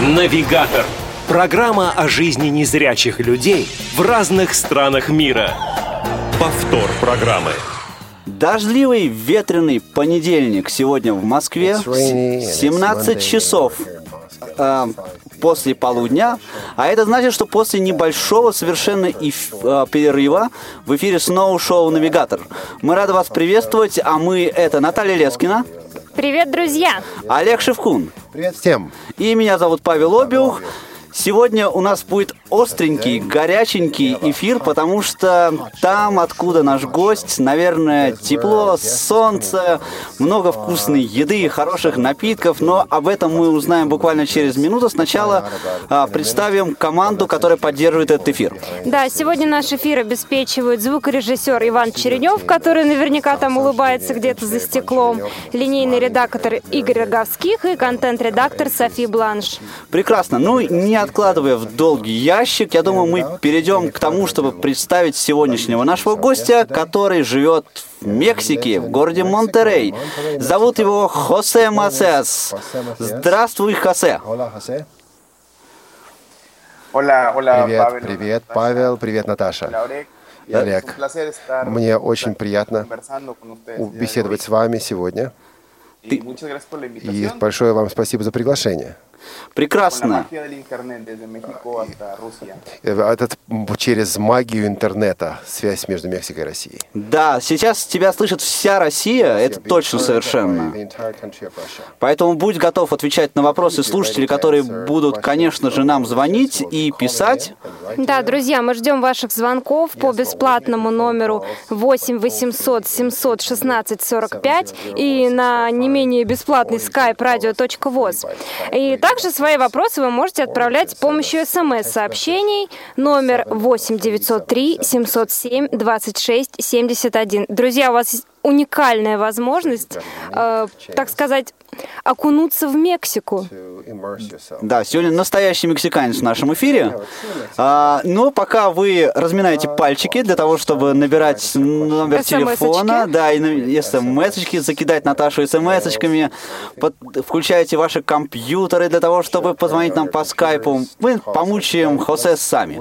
Навигатор. Программа о жизни незрячих людей в разных странах мира. Повтор программы. Дождливый ветреный понедельник сегодня в Москве. 17 часов э, после полудня. А это значит, что после небольшого совершенно эф- э, перерыва в эфире снова шоу «Навигатор». Мы рады вас приветствовать, а мы это Наталья Лескина, Привет, друзья! Олег Шевкун Привет всем. и меня зовут Павел Обиух. Сегодня у нас будет остренький, горяченький эфир, потому что там, откуда наш гость, наверное, тепло, солнце, много вкусной еды, хороших напитков, но об этом мы узнаем буквально через минуту. Сначала а, представим команду, которая поддерживает этот эфир. Да, сегодня наш эфир обеспечивают звукорежиссер Иван Черенев, который наверняка там улыбается где-то за стеклом, линейный редактор Игорь Роговских и контент-редактор Софи Бланш. Прекрасно. Ну, не откладывая в долгий ящик, я думаю, мы перейдем к тому, чтобы представить сегодняшнего нашего гостя, который живет в Мексике, в городе Монтерей. Зовут его Хосе Масес. Здравствуй, Хосе. Привет, Павел. привет, Павел, привет, Наташа. Олег. Estar Мне очень приятно de беседовать с вами сегодня. И большое вам спасибо за приглашение. Прекрасно. Э, Этот м, через магию интернета связь между Мексикой и Россией. Да, сейчас тебя слышит вся Россия, это точно совершенно. Поэтому будь готов отвечать на вопросы слушателей, которые будут, конечно же, нам звонить и писать. Да, друзья, мы ждем ваших звонков по бесплатному номеру 8 800 716 45 и на не менее бесплатный skype radio.voz. И также свои вопросы вы можете отправлять с помощью смс-сообщений номер 8 903 707 26 71. Друзья, у вас уникальная возможность, э, так сказать, окунуться в Мексику. Да, сегодня настоящий мексиканец в нашем эфире. А, но пока вы разминаете пальчики для того, чтобы набирать номер SMS-очки. телефона, да, и смс-очки, закидать Наташу смс-очками, под- включаете ваши компьютеры для того, чтобы позвонить нам по скайпу, мы помучаем Хосе сами.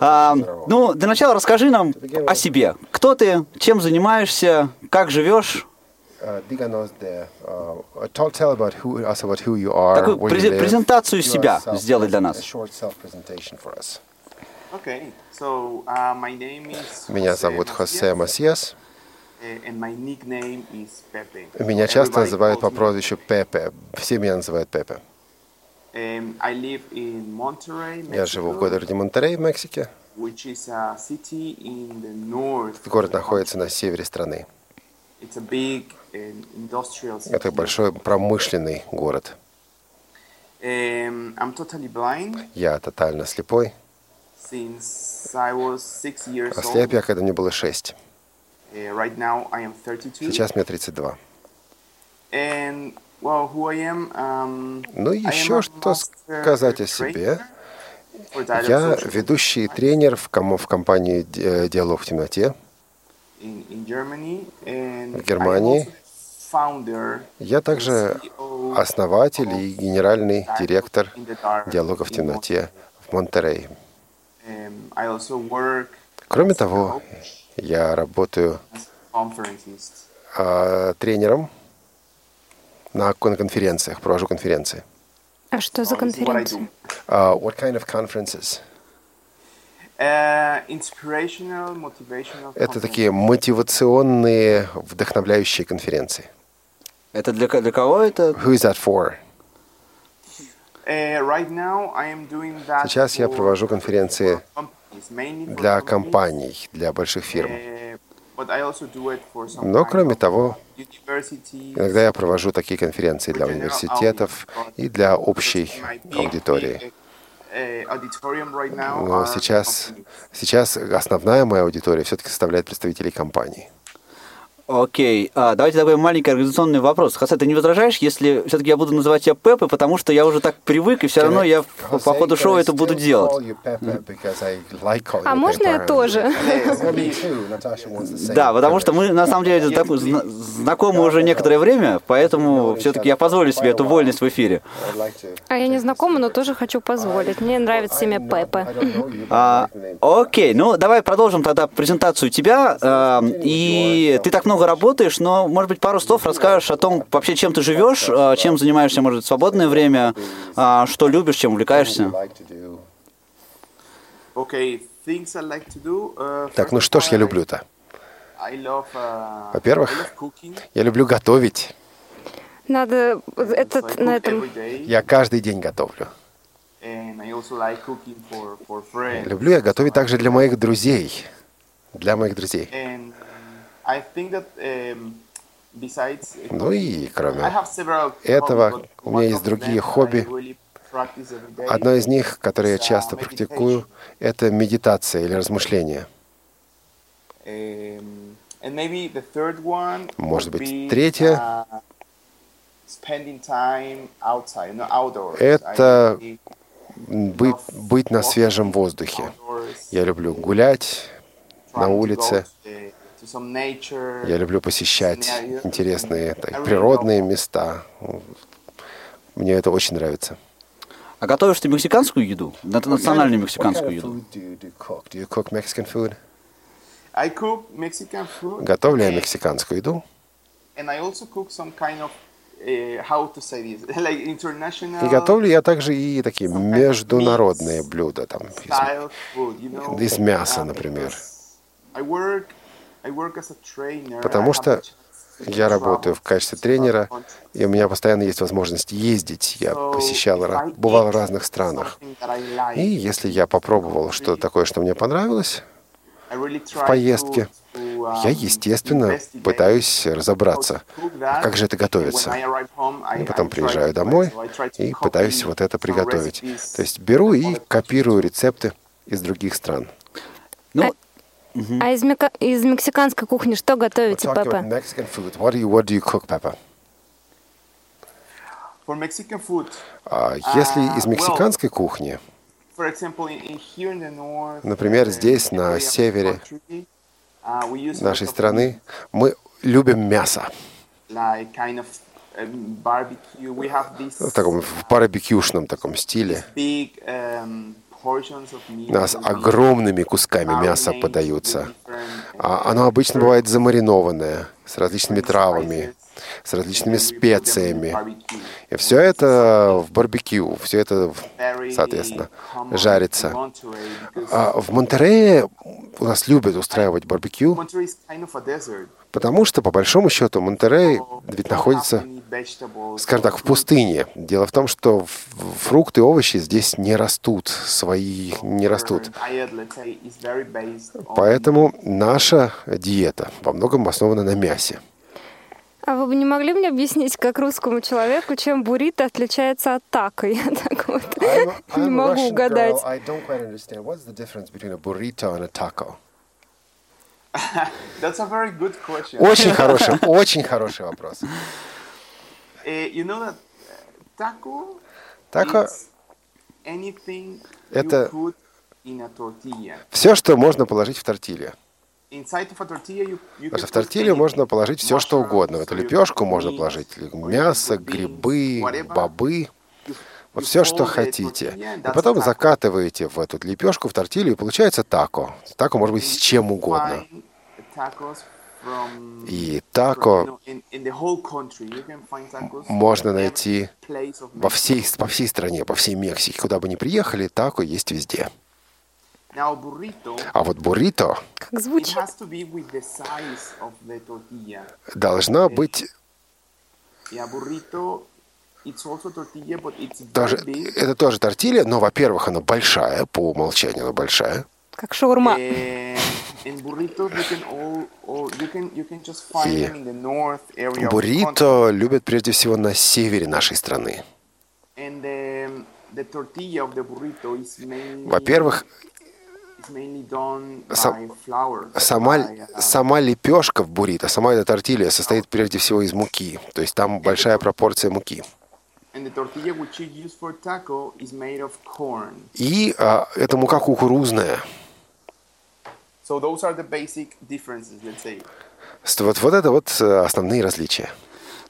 А, ну, для начала расскажи нам о себе. Кто ты, чем занимаешься, как живешь? Такую презентацию себя сделай для нас. Uh, Меня зовут Хосе Масьес. eh, and my nickname is Pepe. Меня часто называют по прозвищу Пепе. Все меня называют Пепе. Um, I live in Monterrey, Я живу в городе Монтерей в Мексике. which is a city in the north. of Город the находится на севере страны. Это большой промышленный город. Blind Я тотально слепой. Ослеп old. я, когда мне было 6. Uh, right now I am 32. Сейчас мне 32. And well, who I am? Um, Ну, еще что сказать о себе. Я ведущий тренер в, ком- в компании Ди- «Диалог в темноте». В Германии. Я также CEO основатель и генеральный директор «Диалога в темноте» в also work Кроме того, я работаю а, тренером на, кон- конференциях, провожу конференции. А что за this is what kind of conferences? Uh, motivational. Это такие мотивационные, вдохновляющие конференции. Это для, для кого это? Who is that for? Uh, right now I am doing that Сейчас я провожу конференции для компаний, для больших фирм. uh, some Но кроме того, иногда я провожу такие конференции для университетов и для общей аудитории. uh, Но are сейчас, сейчас основная моя аудитория все-таки составляет представителей компаний. Окей, а, давайте такой маленький организационный вопрос. Хосе, ты не возражаешь, если все-таки я буду называть тебя Пеппой, потому что я уже так привык, и все равно я по по ходу шоу это буду делать. А можно я тоже? Да, потому что мы на самом деле так- зна- знакомы уже некоторое время, поэтому все-таки я позволю себе эту вольность в эфире. А я не знакома, но тоже хочу позволить. Мне нравится имя Пеппа. А, окей, ну давай продолжим тогда презентацию тебя. А, и ты так много работаешь, но, может быть, пару слов расскажешь о том, вообще, чем ты живешь, а, чем занимаешься, может, в свободное время, а, что любишь, чем увлекаешься. Uh, Так, ну что ж я люблю-то? Uh, Во-первых. Я люблю готовить. Надо этот на этом Я каждый день готовлю. Люблю я готовить также для моих друзей. Для моих друзей. Ну и кроме этого, у меня есть другие хобби. Одно из них, которое я uh, часто практикую, это медитация или размышление. Um, Может быть, третье. uh. Это Быть, быть на свежем воздухе. Я люблю гулять на улице. Я люблю посещать интересные так, природные места. Мне это очень нравится. А готовишь ты мексиканскую еду? Это национальную мексиканскую еду. Do you cook Mexican food? I cook Mexican food. Готовлю я and- мексиканскую еду. And I also cook some kind of, uh, how to say this, like international И готовлю я также и такие международные блюда. Там, из- style food, you know. из мяса, uh, например. Because I work, I work as a trainer. I Потому что я работаю в качестве тренера, и у меня постоянно есть возможность ездить. Я посещал, бывал в разных странах. something that I like, И если я попробовал что-то такое, что мне понравилось, I really try в поездке, to- to, я, um, естественно, пытаюсь разобраться, а как же это готовится. when I arrive home, I- И потом приезжаю to домой и copy пытаюсь вот это приготовить. recipes То есть беру from и other копирую рецепты из других стран. Ну, А из, мека- из мексиканской кухни что готовите, Пеппа? What do you, what do you cook, Peppa? For Mexican food, А если А, из well, мексиканской кухни, for example, in, in here in the north, Например, uh, здесь, на севере uh, нашей страны, мы любим мясо. um, В таком в барбекюшном таком стиле. big um, that we огромными кусками мяса подаются. А Оно обычно бывает замаринованное, с различными травами, с различными специями. И все это в барбекю, все это, соответственно, жарится. А в Монтерее у нас любят устраивать барбекю, потому что, по большому счету, Монтерей ведь находится, скажем так, в пустыне. Дело в том, что фрукты и овощи здесь не растут, свои не растут. Поэтому наша диета во многом основана на мясе. А вы бы не могли мне объяснить, как русскому человеку, чем буррито отличается от тако? Я так вот не могу угадать. I don't quite understand. What's the difference between a burrito and a taco? That's a very good question. Очень хороший, очень хороший вопрос. Uh, you know that taco, Тако anything это- you put in a tortilla. все, что можно положить в тортилью. Потому что в тортилью можно положить все, что угодно. В эту лепешку можно положить мясо, грибы, бобы. Вот все, что хотите. И потом закатываете в эту лепешку, в тортилью, и получается тако. Тако может быть с чем угодно. И тако можно найти во всей, по всей стране, по всей Мексике. Куда бы ни приехали, тако есть везде. Now burrito, А вот буррито Как it звучит? has to be with the size of the tortilla. должна быть big. Это тоже тортилья, но, во-первых, она большая, по умолчанию она большая. Как шаурма. И. Буррито любят прежде всего на севере нашей страны. Во-первых, Сам-. Сама, uh, сама лепешка в буррито, сама эта тортилья состоит прежде всего из муки. То есть там большая пропорция муки. И а, эта мука кукурузная. So those are the basic differences, let's say. Вот, вот это вот э, основные различия.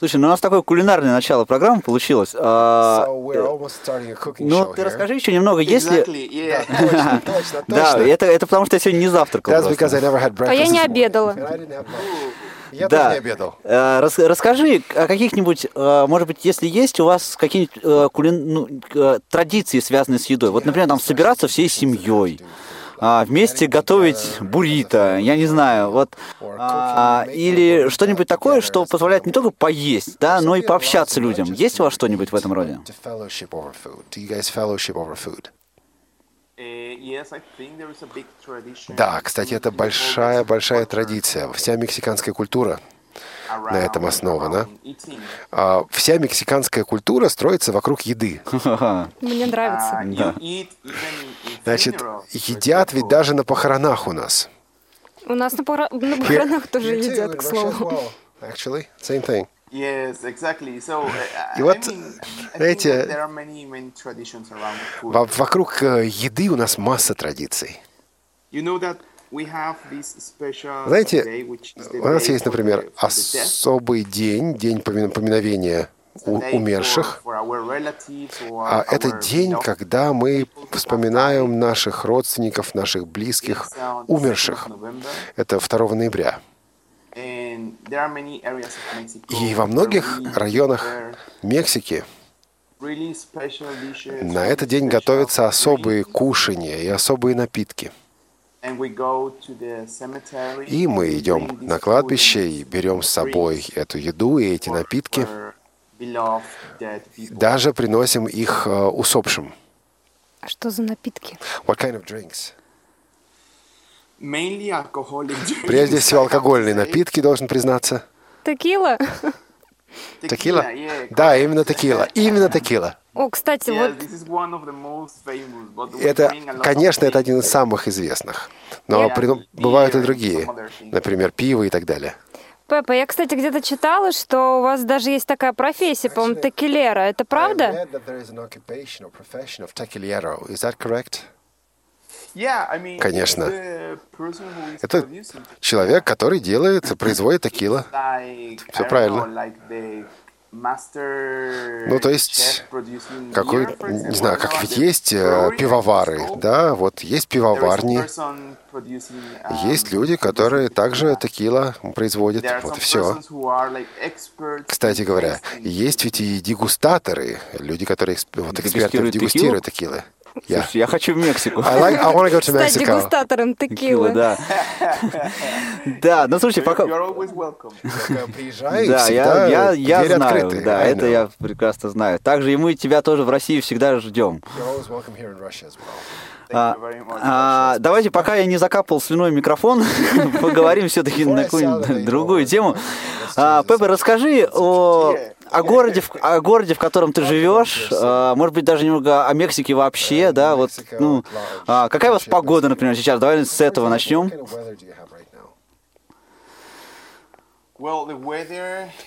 Слушай, ну у нас такое кулинарное начало программы получилось. А, ну, ты расскажи еще немного, если... Exactly, yeah. Точно, Да, это, это потому что я сегодня не завтракал. А я не обедала. Я Да. тоже не обедал. Э, рас- расскажи о каких-нибудь, э, может быть, если есть у вас какие-нибудь э, кулин- ну, традиции, связанные с едой. Вот, например, там собираться всей семьей, а, вместе готовить буррито, я не знаю, вот, а, или что-нибудь такое, что позволяет не только поесть, да, но и пообщаться людям. Есть у вас что-нибудь в этом роде? Tradition Да, кстати, это большая-большая традиция. Вся мексиканская культура на этом основана. А, Вся мексиканская культура строится вокруг еды. Мне нравится. Even in Значит, едят ведь даже на похоронах у нас. У нас на, пора- на похоронах тоже едят, к слову. Actually, same thing. Yes, exactly. So, uh, И I вот, знаете, think that there are many, many traditions around food. Во- Вокруг э, еды у нас масса традиций. You know that Знаете, у нас есть, например, особый день, день помин- поминовения умерших. А это день, когда мы вспоминаем наших родственников, наших близких, It's on the 2nd of умерших. Это 2 ноября. И во многих районах Мексики на этот день готовятся особые кушания и особые напитки. И мы and идем на кладбище и берем с drinks собой эту еду и эти напитки. Даже приносим их э, усопшим. А что за напитки? What kind of drinks? Mainly alcoholic drinks, Прежде всего алкогольные напитки, должен признаться. Текила? Текила? Да, именно текила. Именно текила. О, кстати, вот Это, конечно, это один из самых известных. Но Yeah, при- бывают и другие. Например, пиво и так далее. Пеппа, я, кстати, где-то читала, что у вас даже есть такая профессия, по-моему, текилера. Это правда? Конечно. Это человек, который делает, производит текила. don't правильно. Ну, то есть, Какой, не знаю, как ведь есть э, пивовары, да, вот есть пивоварни, um, есть люди, которые также текила производят. Вот все. Кстати говоря, есть ведь и дегустаторы, люди, которые вот, эксперты Дегустируют дегустируют текилы. Я. Слушай, я хочу в Мексику. I, like, I want to go to Стать Mexico. дегустатором Текила, текилы. да. Да, ну слушай, пока... You're always welcome. Приезжай, Да, я, всегда я, я двери знаю, открыты. да, I это know. я прекрасно знаю. Также и мы тебя тоже в России всегда ждем. You're always welcome here in Russia as well. А, а, давайте, пока я не закапал слюной микрофон, поговорим все-таки на какую-нибудь другую тему. А, Пеппа, расскажи о, о городе, в- о городе, в котором ты живешь, а, может быть, даже немного о Мексике вообще, да, вот, ну, а, какая у вас погода, например, сейчас? Давай с этого начнем.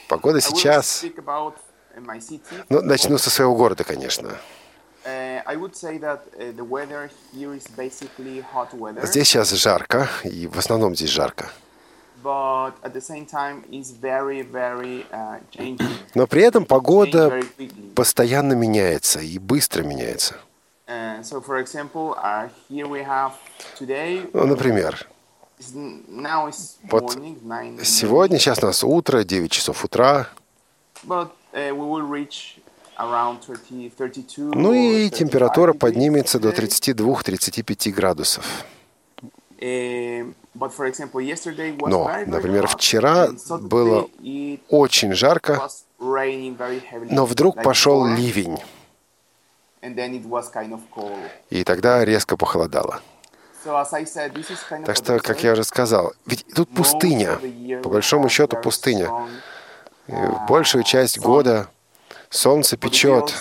Погода сейчас... uh. Ну, начну со своего города, конечно. Uh, uh, Здесь сейчас жарко, и в основном здесь жарко. But at the same time is very, very uh, changing. Но при этом погода постоянно меняется и быстро меняется. Uh, so, for example, uh, here we have today. Ну, например, It's, now it's morning, 9 сегодня, сейчас у нас утро, 9 часов утра. But uh, we will reach around 30, 32 Ну и 35 температура поднимется до today. 32-35 градусов. Uh, Но, например, вчера было Очень жарко, но вдруг пошел ливень, и тогда резко похолодало. Так что, как я уже сказал, ведь тут пустыня, по большому счету пустыня. И большую часть года солнце печет,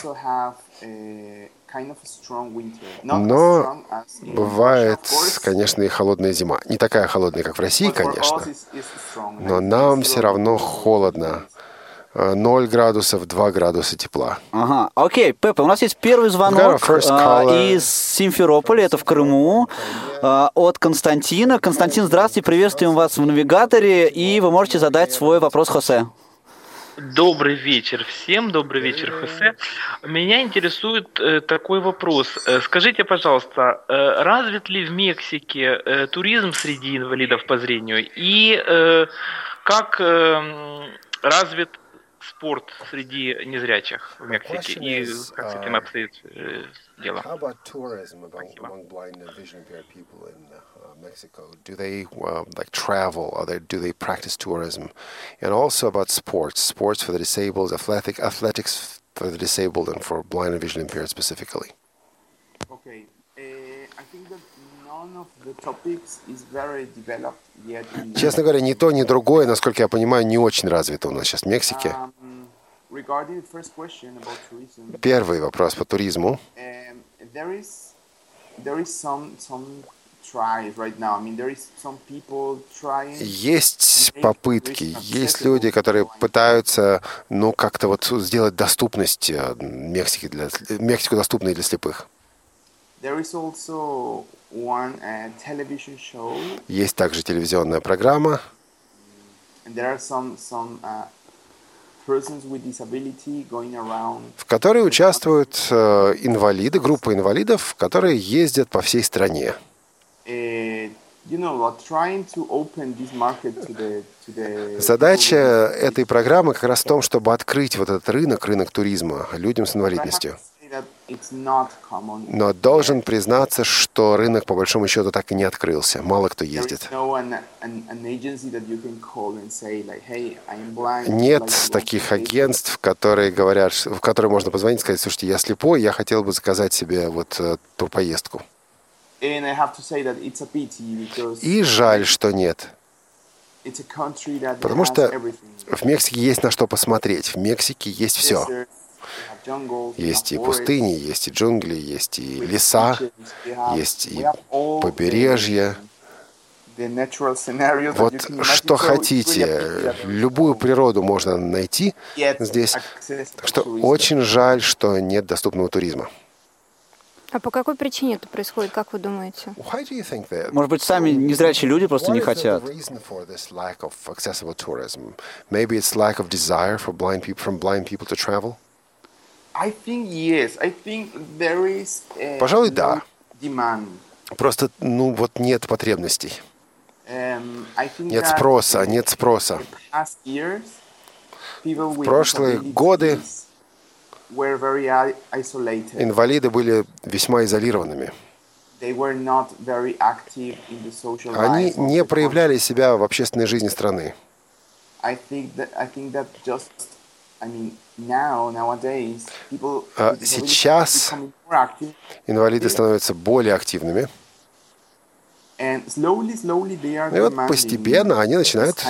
Но бывает, конечно, и холодная зима. Не такая холодная, как в России, конечно, но нам все равно холодно. Э, 0 градусов, 2 градуса тепла. Ага, окей, Пеппа, у нас есть первый звонок caller. из Симферополя, это в Крыму, а, от Константина. Константин, здравствуйте, приветствуем вас в навигаторе, и вы можете задать свой вопрос Хосе. Добрый вечер всем, добрый вечер, Хосе. Меня интересует э, такой вопрос. Э, скажите, пожалуйста, э, развит ли в Мексике э, туризм среди инвалидов по зрению? И э, как э, развит спорт среди незрячих в Мексике? И как с этим обстоит э, дело? How about tourism among, among blind and vision impaired people in uh, Mexico? Do they uh, like travel? Or they, do they practice tourism? And also about sports, sports for the disabled, athletic athletics for the disabled, and for blind and vision impaired specifically. Okay. Uh, I think that none of the topics is very developed yet. In Честно говоря, ни то, ни другое, насколько я понимаю, не очень развито у нас сейчас в Мексике. Um, regarding the first question about tourism, Первый вопрос по туризму. um, there is there is some some Есть попытки, есть люди, которые пытаются, ну, как-то вот сделать доступность э, Мексики для, Мексику доступной для слепых. Show, Есть также телевизионная программа, around. в которой участвуют э, инвалиды, группа инвалидов, которые ездят по всей стране. Задача этой программы как раз в том, чтобы открыть вот этот рынок, рынок туризма людям с инвалидностью. Но должен признаться, что рынок по большому счету так и не открылся. Мало кто ездит. Нет таких агентств, которые говорят, в которые можно позвонить и сказать, слушайте, я слепой, я хотел бы заказать себе вот э, ту поездку. И жаль, что нет. Потому что в Мексике есть на что посмотреть. В Мексике есть все. Есть и пустыни, есть и джунгли, есть и леса, есть и побережье. Вот что хотите, любую природу можно найти здесь. Так что очень жаль, что нет доступного туризма. А по какой причине это происходит, как вы думаете? Может быть, сами незрячие люди просто не хотят. uh, Пожалуй, да. Просто, ну, вот нет потребностей, Um, нет спроса, нет спроса. with прошлые годы were very i- isolated. Инвалиды были весьма изолированными. Они не проявляли себя в общественной жизни страны. А сейчас Инвалиды становятся более активными. И вот постепенно они начинают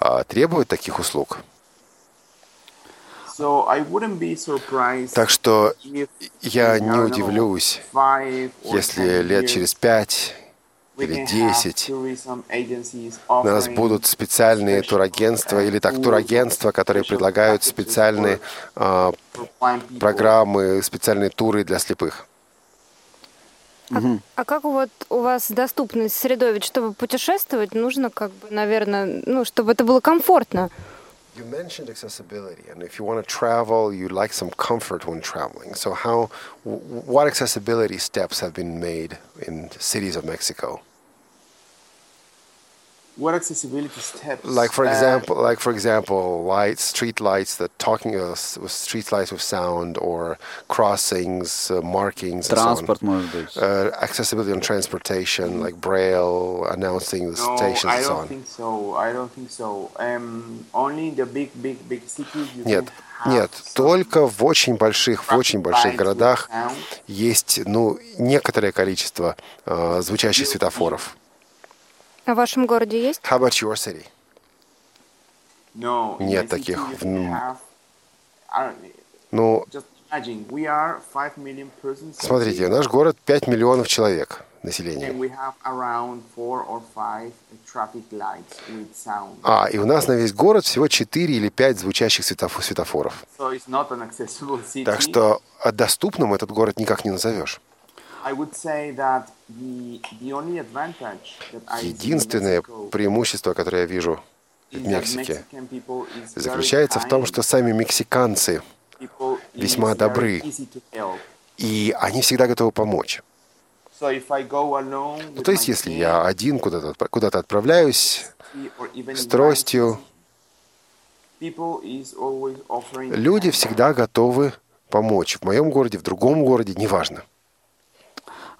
а, требовать таких услуг. So I wouldn't be surprised Так что я не удивлюсь, five or если 10 лет years через пять we или can have 10 tourism agencies у нас будут специальные турагентства uh, или так турагентства, которые предлагают специальные а, people. программы, специальные туры для слепых. А как вот у вас доступность средой? Ведь чтобы путешествовать, нужно как бы, наверное, ну, чтобы это было комфортно. You mentioned accessibility, and if you want to travel, you like some comfort when traveling. So, how, w- what accessibility steps have been made in cities of Mexico? What accessibility steps? Like, for Uh, example, like for example, lights, street lights that talking uh, s- with street lights with sound, or crossings, uh, markings, and so on. Транспорт, может быть. Uh, accessibility on transportation, like braille announcing the no, stations I and so don't on. think so. I don't think so. Um, only in the big, big, big cities you Нет, can have нет, some только в очень больших, в очень больших lights with городах sound. есть, ну, некоторое количество э, звучащих светофоров. А в вашем городе есть? How about your city? Нет таких в- Ну, just Imagine, we are 5 million persons city, Смотрите, наш город 5 миллионов человек населения. we have around 4 or 5 traffic lights with sound. А, и у нас на весь город всего 4 или 5 звучащих светоф- светофоров. So. Так что а, доступным этот город никак не назовешь. Единственное преимущество, которое я вижу в Мексике, заключается в том, что сами мексиканцы, весьма добры. и они всегда готовы помочь. Ну, то есть, если я один куда-то куда отправляюсь с тростью, люди всегда готовы помочь. В моем городе, в другом городе, неважно.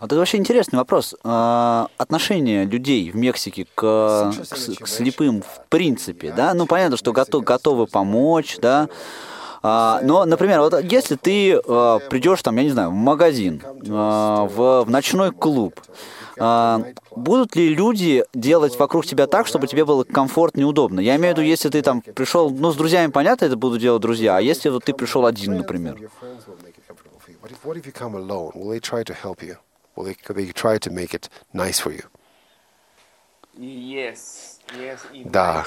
Вот это вообще интересный вопрос. А, Отношение людей в Мексике к, к к слепым в принципе, да? Ну, понятно, что готов, готовы помочь, да? А, но, например, вот если ты а, придешь там, я не знаю, в магазин, а, в, в ночной клуб, а, будут ли люди делать вокруг тебя так, чтобы тебе было комфортно и удобно? Я имею в виду, если ты там пришел, ну, с друзьями, понятно, это будут делать друзья, а если вот ты пришел один, например? What if, what if you come alone? Will they try to help you? Will they, they try to make it nice for you? Yes, yes, Да.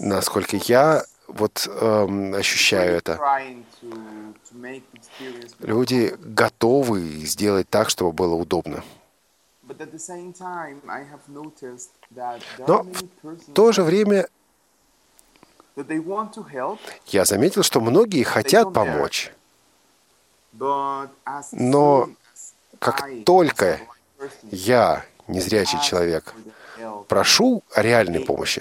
Насколько я вот эм, ощущаю это, люди готовы сделать так, чтобы было удобно. Но в то же время я заметил, что многие хотят помочь, Но как только я, незрячий человек, прошу реальной помощи,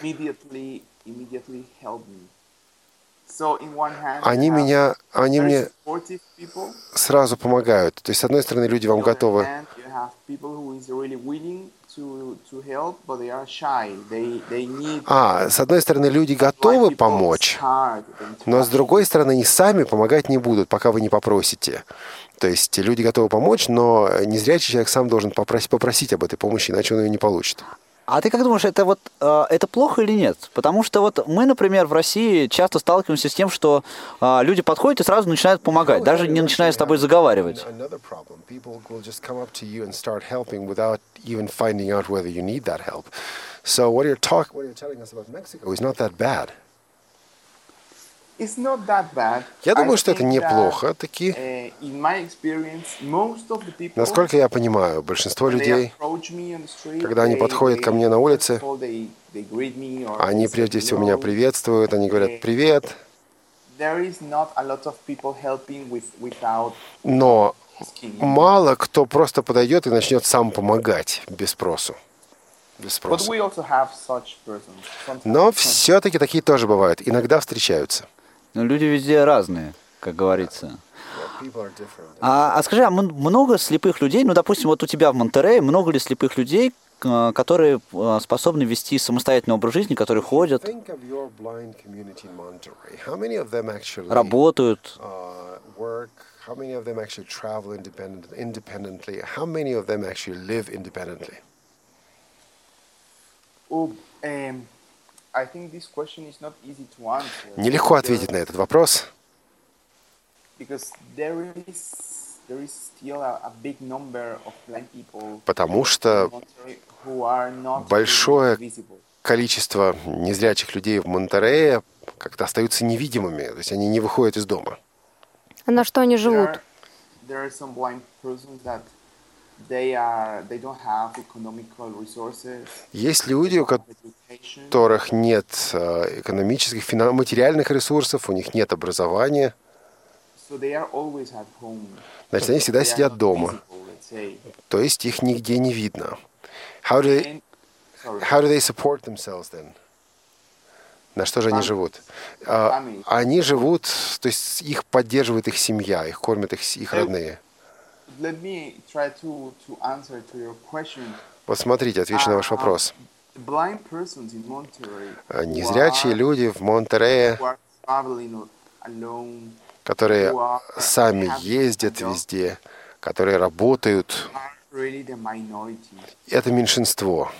они меня, они мне сразу помогают. То есть, с одной стороны, люди вам готовы А, с одной стороны, люди готовы помочь, но с другой стороны, они сами помогать не будут, пока вы не попросите. То есть люди готовы помочь, но незрячий человек сам должен попросить, попросить об этой помощи, иначе он ее не получит. А ты как думаешь, это вот э, это плохо или нет? Потому что вот мы, например, в России часто сталкиваемся с тем, что э, люди подходят и сразу начинают помогать, даже не начиная с тобой заговаривать. Я думаю, что это неплохо. Таки, people, насколько я понимаю, большинство людей, когда они подходят ко мне на улице, они прежде всего меня приветствуют, они говорят «привет», with, without но мало кто просто подойдет и начнет сам помогать без спросу. Без спроса. Но все-таки такие тоже бывают. Иногда встречаются. Но люди везде разные, как говорится. А, а скажи, а много слепых людей, ну, допустим, вот у тебя в Монтерее, много ли слепых людей, к- которые э, способны вести самостоятельный образ жизни, которые ходят, работают? uh? How many of them actually travel independent, independently? How many of them actually live independently? Um, Нелегко ответить на этот вопрос, Because there is there is still a, a big number of blind people потому что большое количество незрячих людей в Монтерее как-то остаются невидимыми, то есть они не выходят из дома. А на что они There живут? there are are Есть люди, у которых нет э, экономических, материальных ресурсов, у них нет образования, значит, они всегда сидят дома, то есть их нигде не видно. How do they, how do they support themselves then? На что же они живут? А. Они живут, то есть их поддерживает их семья, их кормят их, их родные. Вот смотрите, отвечу на ваш А, вопрос. Monterrey А, Незрячие люди в Монтерее, которые сами ездят везде, которые работают, это меньшинство.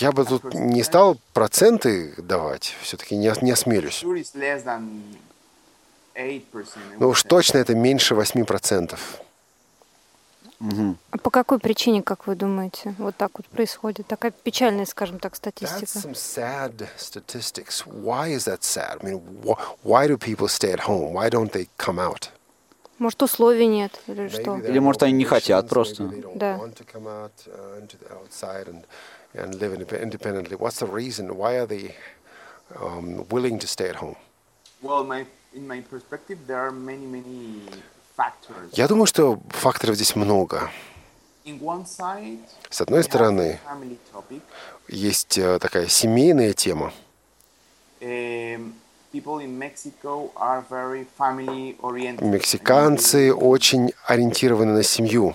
Я бы тут не стал проценты давать, все-таки не, не осмелюсь. Sure, it's less than 8%. I Но would уж точно это меньше 8%. А по какой причине, как вы думаете, вот так вот происходит? Такая печальная, скажем так, That's статистика. some sad statistics. Why is that sad? I mean, wh- why do people stay at home? Why don't they come out? Может, условий нет или что? Или, может, они не хотят просто. Да. want to come out, uh, into the outside and, and live indep- independently. What's the reason? Why are they um, willing to stay at home? Well, my, in my perspective, there are many, many factors. Я думаю, что факторов здесь много. С одной стороны, есть э, такая семейная тема. Oriented. Мексиканцы очень ориентированы на семью.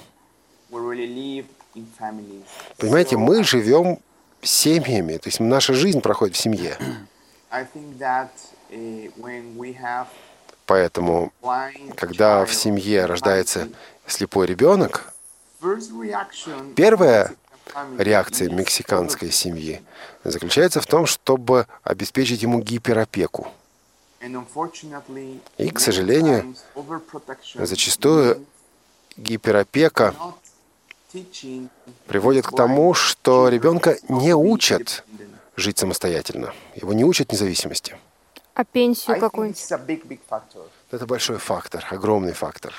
Понимаете, мы живем семьями, то есть наша жизнь проходит в семье. Have Поэтому, когда в семье рождается слепой ребенок, Первая реакция мексиканской семьи заключается в том, чтобы обеспечить ему гиперопеку. И, к сожалению, зачастую Гиперопека приводит к тому, что ребенка не учат жить самостоятельно. Его не учат независимости. А пенсию какую-нибудь? Это большой фактор, огромный фактор.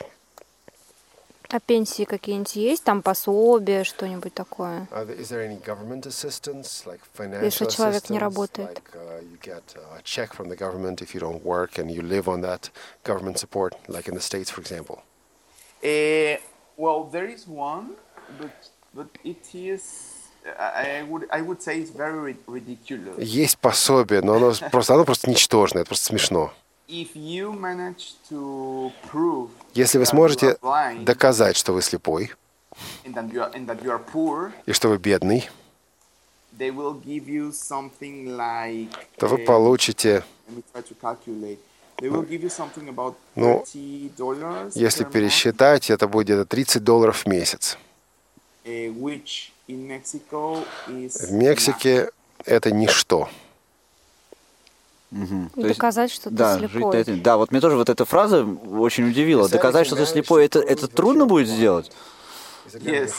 А пенсии какие-нибудь есть? Там пособие, что-нибудь такое? Если человек не работает. Like, uh, you get a check from the government if you don't work and you live on that government support, like in the States, for example. Uh, well, there is one, but but it is. Есть пособие, но оно просто, оно просто ничтожное, это просто смешно. Если вы сможете доказать, что вы слепой и что вы бедный, то вы uh, получите, Ну, если пересчитать, это будет где-то 30 долларов в месяц. Uh, В Мексике это ничто. И То есть- доказать, что ты да, жить слепой. этим. Да, вот мне тоже вот эта фраза очень удивила. Доказать, что ты слепой, это, это трудно будет сделать? Yes.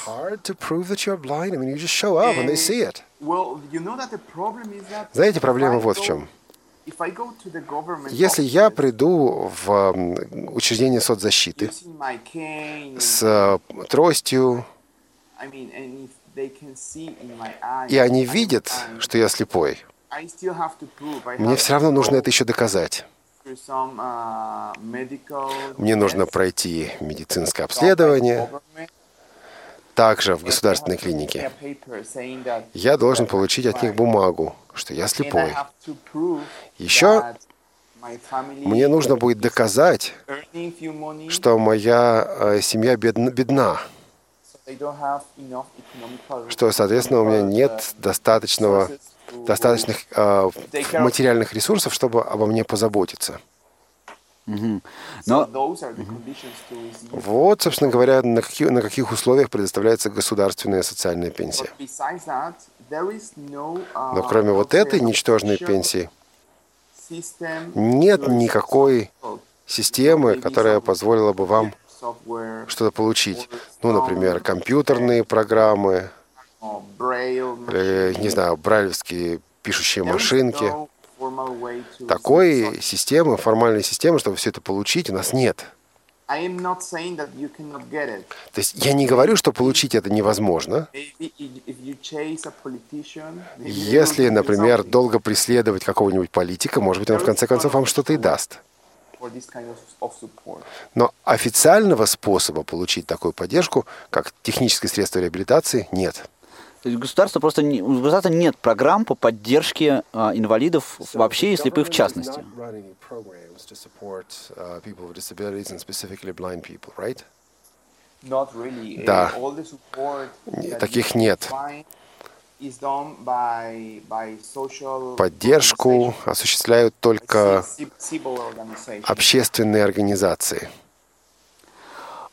Знаете, проблема вот в чем. Если я приду в учреждение соцзащиты с э, тростью, И они видят, что я слепой, мне все равно нужно это еще доказать. uh, Мне нужно пройти медицинское обследование, также в государственной клинике. Я должен получить от них бумагу, что я слепой. Еще Мне нужно будет доказать, что моя э, семья бедна, бедна, что, соответственно, у меня нет достаточного, достаточных э, материальных ресурсов, чтобы обо мне позаботиться. Но. Вот, собственно говоря, на, каких на каких условиях предоставляется государственная социальная пенсия. Но кроме вот этой ничтожной пенсии, нет никакой системы, которая позволила бы вам что-то получить. Ну, например, компьютерные программы, machine. не знаю, брайлевские пишущие машинки. Такой системы, формальной системы, чтобы все это получить, у нас нет. То есть я не говорю, что получить это невозможно. Если, например, долго преследовать какого-нибудь политика, может быть, он в конце концов вам что-то и даст. Но официального способа получить такую поддержку, как техническое средство реабилитации, нет. то есть государство просто не, у государства нет программ по поддержке а, инвалидов вообще и слепых в частности. Да. Uh, that таких нет. Поддержку осуществляют только общественные организации.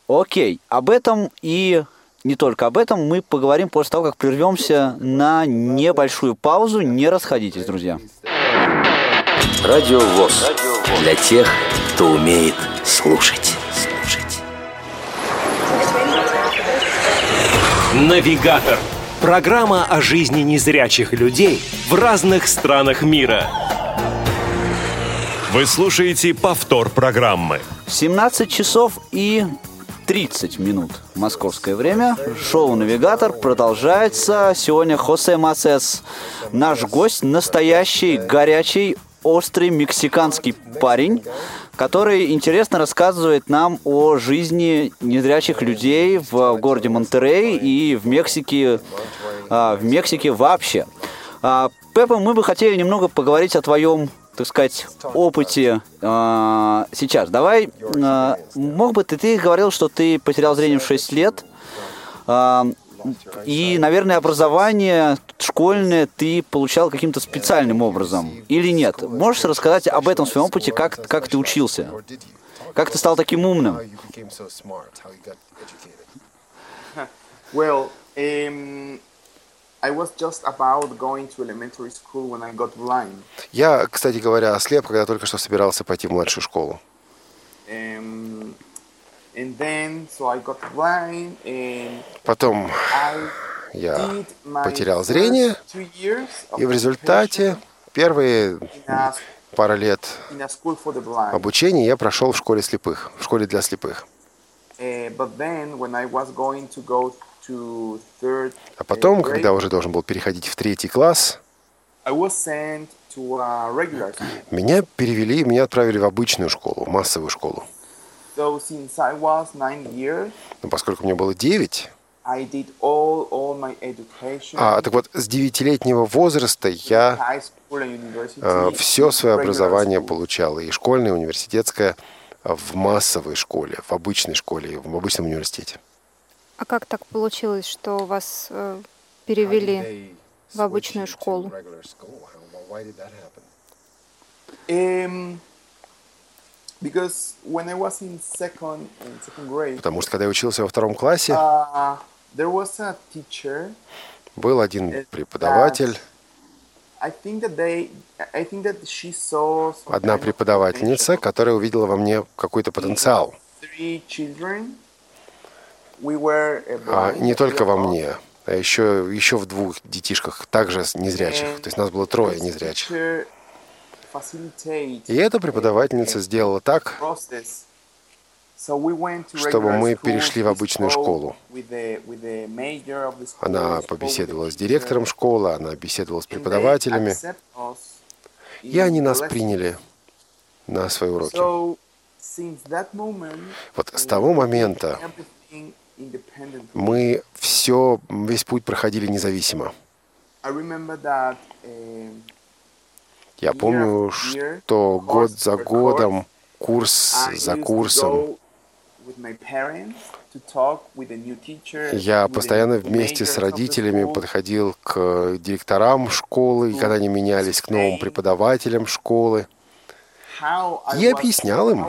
Окей, об этом и не только об этом мы поговорим после того, как прервемся на небольшую паузу. Не расходитесь, друзья. Радио ВОЗ. Для тех, кто умеет слушать. Слушать. Навигатор. Программа о жизни незрячих людей в разных странах мира. Вы слушаете повтор программы. 17 часов и 30 минут московское время. Шоу «Навигатор» продолжается. Сегодня Хосе Масес, наш гость, настоящий, горячий, острый мексиканский парень, который интересно рассказывает нам о жизни незрячих людей в городе Монтерей и в Мексике, а, в Мексике вообще. А, Пеппа, мы бы хотели немного поговорить о твоем так сказать, опыте э, сейчас. Давай, мог бы ты, ты говорил, что ты потерял зрение в 6 лет, и, наверное, образование школьное ты получал каким-то специальным образом, или нет? Можешь рассказать об этом своем опыте, как, как ты учился? Как ты стал таким умным? Well, um, I was just about going to elementary school when I got blind. Я, кстати говоря, ослеп, когда только что собирался пойти в младшую школу. Um, Потом я потерял зрение, и в результате первые пара лет обучения я прошел в школе слепых, в школе для слепых. Third А потом, grade, когда уже должен был переходить в третий класс, меня перевели, меня отправили в обычную школу, в массовую школу. So since I was nine years, Но поскольку мне было 9, I did all all my education. а, так вот, с девятилетнего возраста я university. все свое образование получал, и школьное, и университетское, в массовой школе, в обычной школе, в обычном университете. А как так получилось, что вас э, перевели в обычную школу? Um, because when I was in second in second grade, Потому что когда я учился во втором классе, uh, был один преподаватель, одна преподавательница, которая увидела во мне какой-то потенциал. А не только во мне, а еще, еще в двух детишках, также незрячих. То есть нас было трое незрячих. И эта преподавательница сделала так, чтобы мы перешли в обычную школу. Она побеседовала с директором школы, она беседовала с преподавателями, и они нас приняли на свои уроки. Вот с того момента мы все, весь путь проходили независимо. I remember that um, Я помню, что год за годом, курс за курсом, я постоянно вместе с родителями подходил к директорам школы, когда они менялись, к новым преподавателям школы, и объяснял им,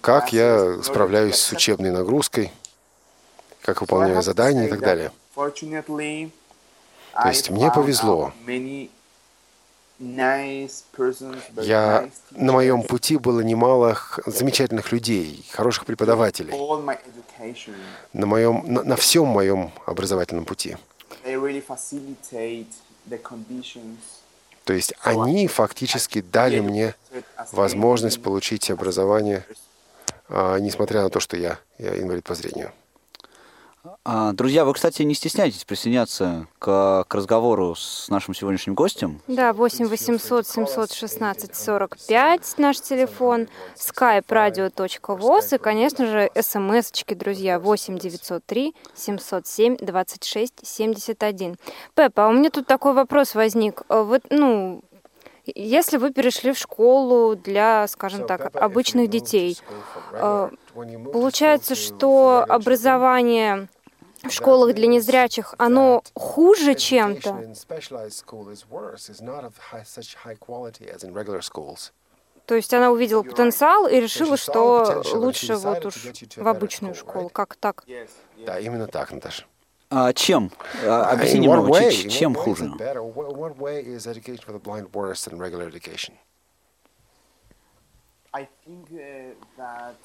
как я справляюсь с учебной нагрузкой, как выполняю задания и так далее. То есть мне повезло. out many nice persons, very Я на моем пути было немало замечательных людей, хороших преподавателей. На моем, на, на всем моем образовательном пути. То есть они фактически дали мне возможность получить образование, а, несмотря на то, что я, я инвалид по зрению. А, Друзья, вы, кстати, не стесняйтесь присоединяться к, к разговору с нашим сегодняшним гостем. Да, 8 800 716 45 наш телефон, skype radio.voz и, конечно же, смс-очки, друзья, 8 903 707 26 71. Пеппа, а у меня тут такой вопрос возник. А Вот, ну, если вы перешли в школу для, скажем так, обычных детей, э, получается, что образование в школах для незрячих, оно хуже чем-то? То есть она увидела потенциал и решила, что лучше вот уж в обычную школу. Как так? Да, именно так, Наташа. А чем? А, Объясни немного, чем хуже? I think uh, that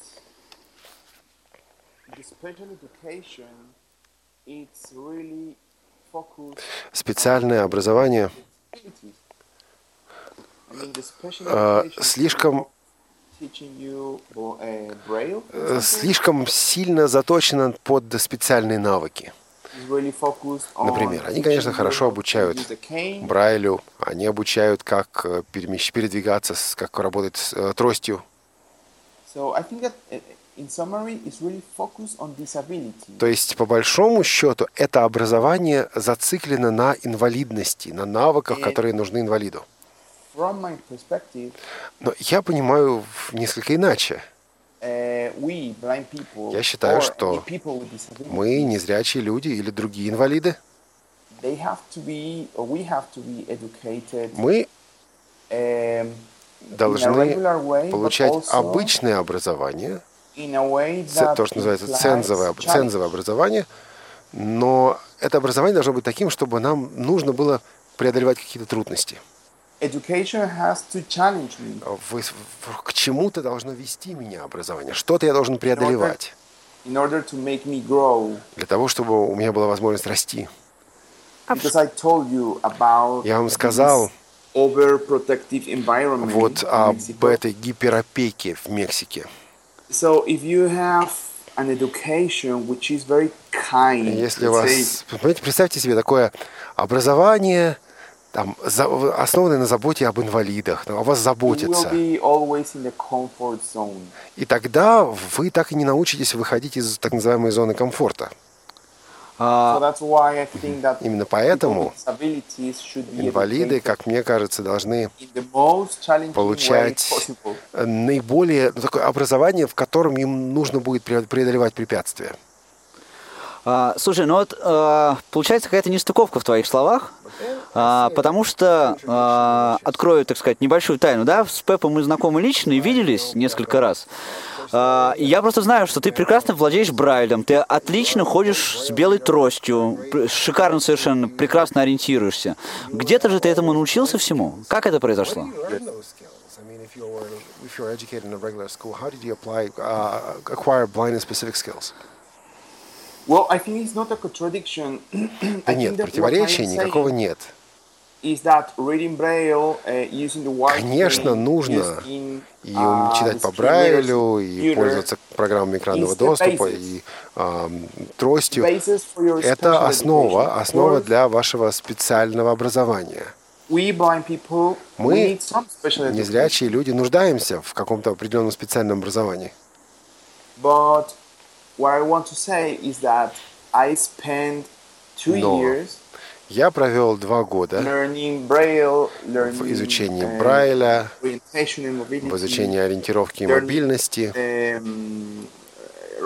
the special education it's really focused Специальное образование э, слишком uh, э, слишком сильно заточено под специальные навыки. Например, они, конечно, хорошо обучают. Брайлю, они обучают, как э, передвигаться, как работать с э, тростью. Disability. То есть, по большому счету, это образование зациклено на инвалидности, на навыках, которые нужны инвалиду. Но я понимаю несколько иначе. Я считаю, что Мы, незрячие люди или другие инвалиды, мы um, должны получать обычное образование, то, что называется цензовое, цензовое образование, но это образование должно быть таким, чтобы нам нужно было преодолевать какие-то трудности. Education has to challenge me Вы- к чему-то должно вести меня образование, что-то я должен преодолевать in order to make me grow. для того, чтобы у меня была возможность расти. А Because I told you about Я вам сказал environment вот in об Mexico. этой гиперопеке в Мексике. So if you have an education which is very kind, Если у вас, say, представьте себе такое образование, там, за- основанное на заботе об инвалидах, о вас заботятся. И тогда вы так и не научитесь выходить из так называемой зоны комфорта. So think that Именно поэтому инвалиды, как мне кажется, должны получать наиболее ну, такое образование, в котором им нужно будет пре- преодолевать препятствия. А, слушай, ну вот а, получается какая-то нестыковка в твоих словах, а, потому что, а, открою, так сказать, небольшую тайну, да, с Пепом мы знакомы лично и виделись несколько раз. А, я просто знаю, что ты прекрасно владеешь Брайлем, ты отлично ходишь с белой тростью, шикарно совершенно, прекрасно ориентируешься. Где-то же ты этому научился всему? Как это произошло? uh, acquire blindness specific skills? Well, I think it's not a contradiction. Да I нет, противоречия никакого нет. is that reading Braille, uh, using the white Конечно, screen, нужно И uh, читать по Брайлю, и пользоваться программами экранного доступа, и ам, тростью. Это основа, основа для вашего специального образования. Мы. Незрячие люди нуждаемся в каком-то определенном специальном образовании. But what I want to say is that I spent two Но years Я провел два года learning Braille, learning в изучении uh, Брайля, в изучении ориентировки и мобильности,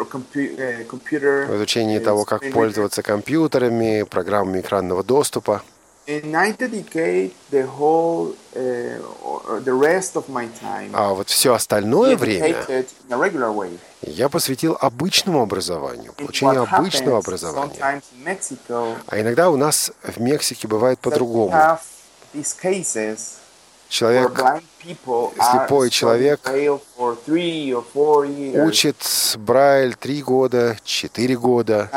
compu- uh, computer, в изучении того, как пользоваться компьютерами, программами экранного доступа. Uh, А вот все остальное время я посвятил обычному And получению обычного образования. А иногда у нас в Мексике бывает по-другому. Человек слепой человек учит Брайль три года, четыре года.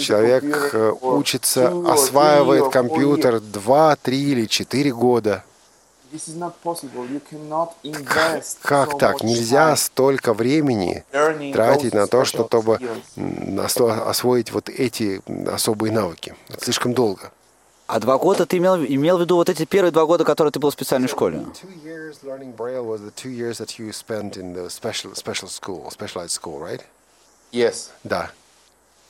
Человек э, учится, осваивает компьютер years. два, три или четыре года. Как так? Нельзя столько времени тратить на то, чтобы освоить вот эти особые навыки. Это слишком долго. А два года ты имел, имел в виду вот эти первые два года, которые ты был в специальной школе? Two years learning Braille was the two years that you spent in the special special school, specialized school, right? Yes. Да.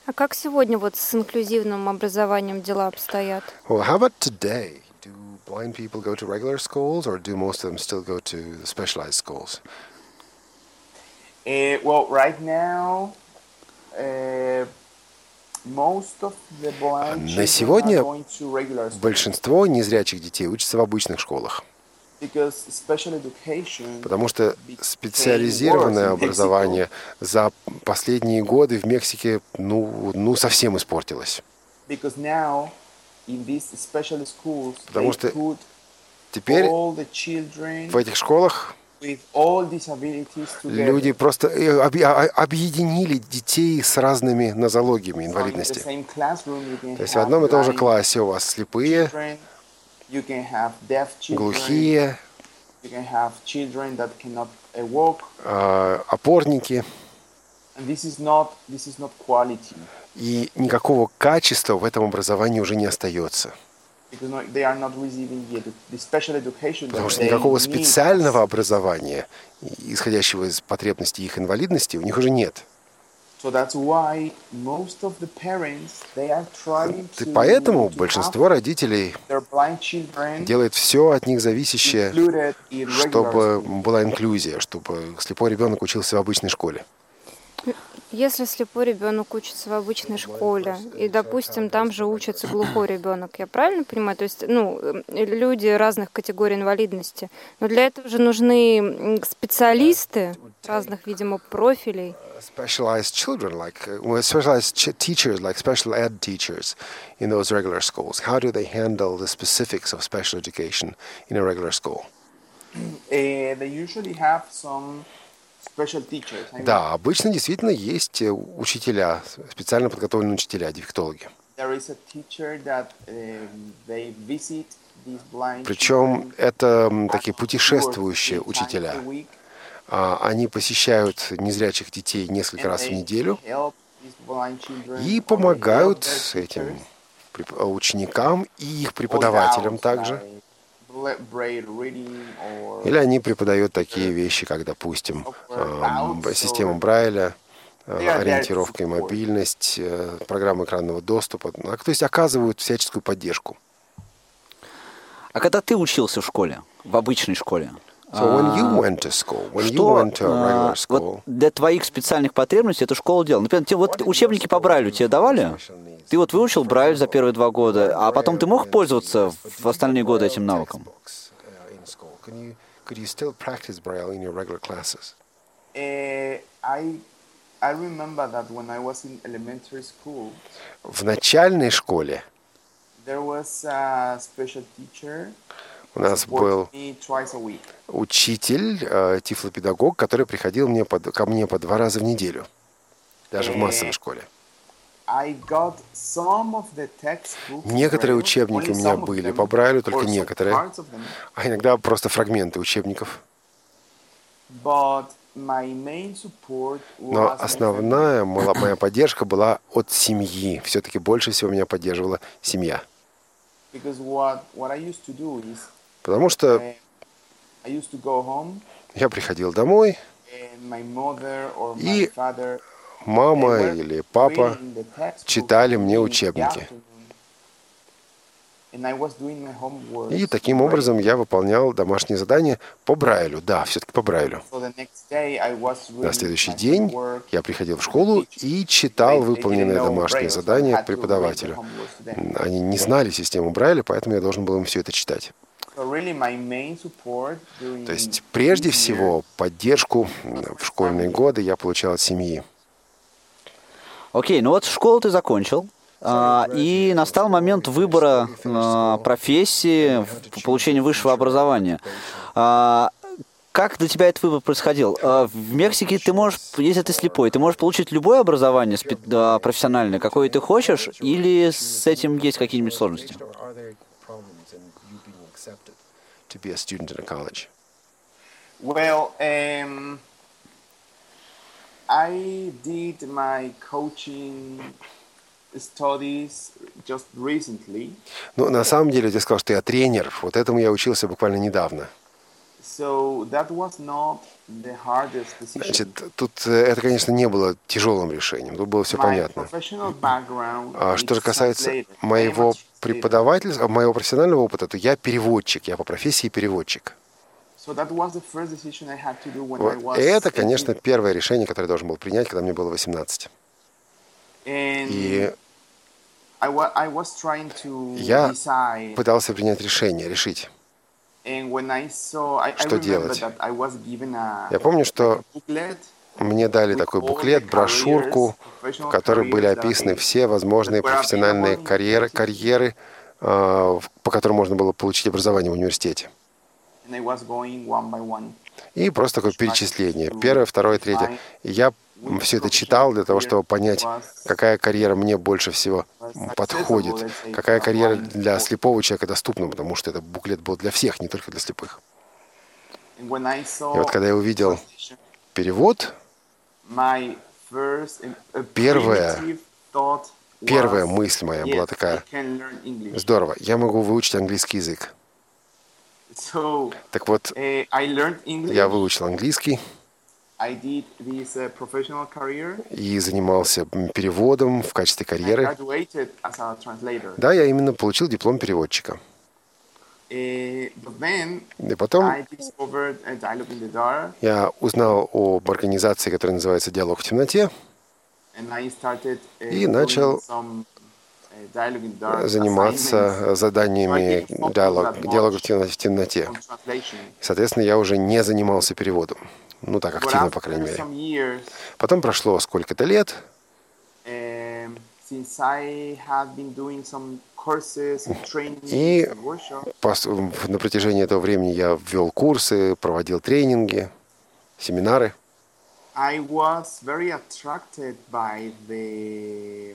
А как сегодня вот с инклюзивным образованием дела обстоят? Well, how about today? Do blind people go to regular schools, or do most of them still go to the specialized schools? Uh, well, right now, uh, most of the blind На сегодня are going to regular schools. Большинство незрячих детей учатся в обычных школах. Потому что специализированное образование за последние годы в Мексике ну, ну совсем испортилось. Потому что Теперь в этих школах люди просто э, объ- а- объединили детей с разными нозологиями инвалидности. То есть в одном и том же классе у вас слепые, глухие, you can have children that cannot walk, опорники. and this is not this is not quality И никакого качества в этом образовании уже не остается. Потому что никакого специального образования, исходящего из потребностей их инвалидности, у них уже нет. И поэтому большинство родителей делает все от них зависящее, чтобы была инклюзия, чтобы слепой ребенок учился в обычной школе. Если слепой ребенок учится в обычной школе, и, допустим, там же учится глухой ребенок, я правильно понимаю? То есть, ну, э, люди разных категорий инвалидности. Но для этого же нужны специалисты разных, видимо, профилей. Specialized children, like uh, well, specialized ch- teachers, like special ed teachers in those regular schools. How do they handle the specifics of special education in a regular school? Uh, they usually have some Да, обычно действительно есть э, учителя, специально подготовленные учителя, дефектологи. Blind Причем это такие путешествующие учителя. А, Они посещают незрячих детей несколько раз в неделю и помогают этим ученикам и их преподавателям также. Или они преподают такие вещи, как, допустим, б- система Брайля, э, ориентировка и мобильность, э, программа экранного доступа. Ну, а, То есть оказывают всяческую поддержку. А когда ты учился в школе, в обычной школе, So when you went to school, when you что вот для твоих специальных потребностей эту школу делала? Например, тебе вот учебники по Брайлю тебе давали? Ты вот выучил Брайль за первые два года, а потом ты мог пользоваться в остальные годы этим навыком? uh, in school, can you, could you still practice Braille in your regular classes? Uh, I I remember that when I was in elementary school, В начальной школе there was a special teacher у нас был учитель, э, тифлопедагог, который приходил мне под- ко мне по два раза в неделю, даже в массовой школе. Некоторые учебники у меня были по Брайлю, только некоторые. А иногда просто фрагменты учебников. Но основная моя поддержка была от семьи. Все-таки больше всего меня поддерживала семья. Потому что я приходил домой, И мама или папа читали мне учебники. И таким образом я выполнял домашние задания по Брайлю. Да, все-таки по Брайлю. На следующий день я приходил в школу и читал выполненные домашние задания преподавателю. Они не знали систему Брайля, поэтому я должен был им все это читать. So really my main support during То есть прежде всего поддержку в школьные годы я получал от семьи. Окей, ну вот школу ты закончил, а, и настал момент выбора а, профессии, получения высшего образования. А, Как для тебя этот выбор происходил? В Мексике ты можешь, если ты слепой, ты можешь получить любое образование профессиональное, какое ты хочешь, или с этим есть какие-нибудь сложности? To be a student in a college. Well, um, I did my coaching studies just recently. Ну, на самом деле, ты сказал, что я тренер. Вот этому я учился буквально недавно. So that was not the hardest decision. Значит, тут э, это, конечно, не было тяжелым решением. Тут было все My понятно. professional background А что же касается моего преподавательства, моего профессионального опыта, то я переводчик, я по профессии переводчик. Вот. И это, 18. конечно, первое решение, которое я должен был принять, когда мне было 18. And И Я пытался принять решение, решить, Что делать? Я помню, что мне дали такой буклет, брошюрку, в которой были описаны все возможные профессиональные карьеры, карьеры э, по которым можно было получить образование в университете. И просто такое перечисление. Первое, второе, третье. Я все это читал для того, чтобы понять, какая карьера мне больше всего подходит, какая карьера для слепого человека доступна, потому что этот буклет был для всех, не только для слепых. И вот когда я увидел перевод, uh, Первая- мысль моя была такая, здорово, я могу выучить английский язык. Так вот, English. я выучил английский career. и занимался переводом в качестве карьеры. Да, я именно получил диплом переводчика. И потом я узнал об организации, которая называется «Диалог в темноте», uh, И начал assignments заниматься заданиями диалог, диалога в темно- в темноте. Соответственно, я уже не занимался переводом. Ну, так активно, по крайней мере. Потом прошло сколько-то лет, um, И на протяжении этого времени я ввел курсы, проводил тренинги, семинары. I was very attracted by the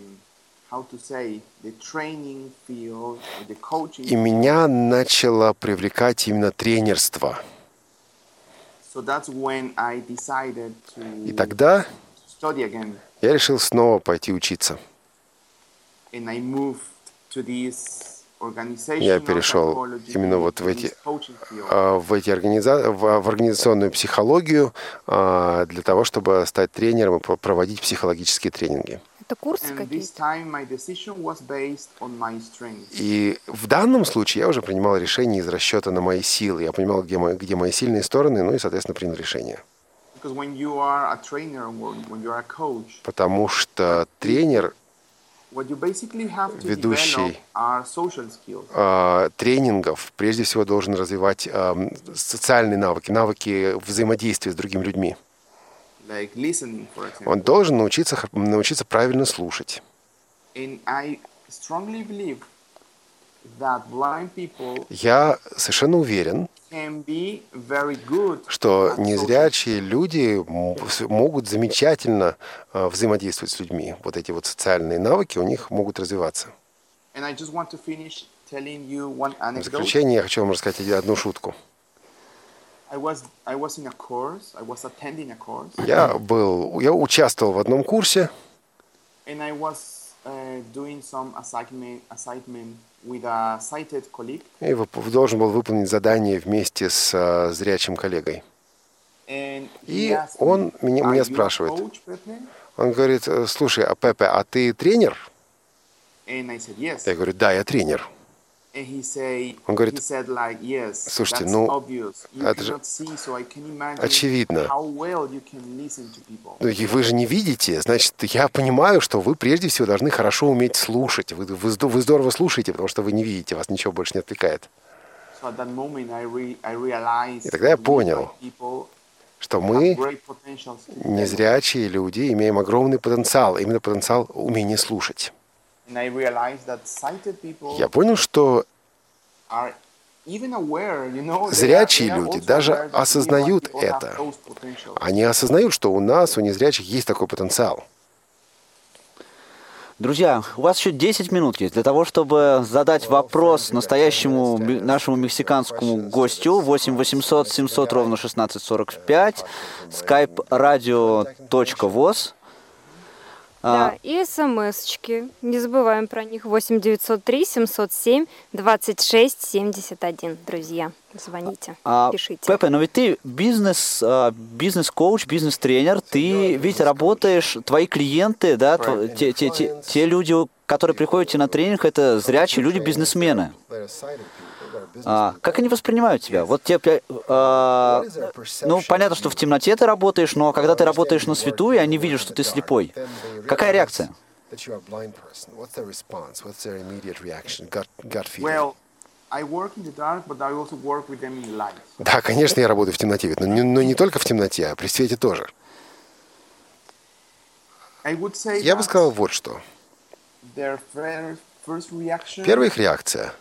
how to say the training field, the coaching. И меня начало привлекать именно тренерство. So that's when I decided to И тогда study again, я решил снова пойти учиться. and I moved. Я перешел именно вот в эти, а, в, эти организа... в в организационную психологию а, для того, чтобы стать тренером и про- проводить психологические тренинги. Это курсы какие-то? И в данном случае я уже принимал решение из расчета на мои силы. Я понимал, где мои, где мои сильные стороны, ну и, соответственно, принял решение. Потому что тренер Ведущий. а, тренингов прежде всего должен развивать ам, социальные навыки, навыки взаимодействия с другими людьми. like. Он должен научиться, научиться правильно слушать. Я совершенно уверен, что незрячие люди могут замечательно э, взаимодействовать с людьми. Вот эти вот социальные навыки у них могут развиваться. В заключение я хочу вам рассказать одну шутку. Я был, я участвовал в одном курсе, and I was uh, doing some assignment assignment и должен был выполнить задание вместе с э, зрячим коллегой. И он меня- "Are меня спрашивает. coach, Pepe?" Он говорит, «Э, слушай, а Пепе, а ты тренер? Я говорю, да, я тренер. And he say, Он говорит, he said like, yes, «Слушайте, ну, obvious. You это же cannot see, so I can imagine очевидно. Ну, и вы же не видите, значит, я понимаю, что вы прежде всего должны хорошо уметь слушать. Вы, вы, вы здорово слушаете, потому что вы не видите, вас ничего больше не отвлекает. И тогда я понял, Что мы, незрячие люди, имеем огромный потенциал, именно потенциал умения слушать. Я понял, что are even aware, you know, they are- Зрячие they are люди also даже осознают это. они осознают, что у нас, у незрячих, есть такой потенциал. Друзья, у вас еще 10 минут есть для того, чтобы задать вопрос настоящему нашему мексиканскому гостю. 8 800 700 ровно 1645 skype radio.voz Да, и смс-очки. Не забываем про них. 8 903 707 26 71. Друзья, звоните, А, пишите. Пепе, но ведь ты бизнес, а, бизнес-коуч, бизнес-тренер, ты ведь работаешь, твои клиенты, да, тв- те, те, те, те люди, которые приходят на тренинг, это зрячие люди, бизнесмены. А, как они воспринимают тебя? Вот тебе, а, ну, понятно, что в темноте ты работаешь, но когда ты работаешь на свету, и они видят, что ты слепой, какая реакция? Well. Да, конечно, я работаю в темноте, но не, но не только в темноте, а при свете тоже. Я бы сказал вот что. Первая их реакция.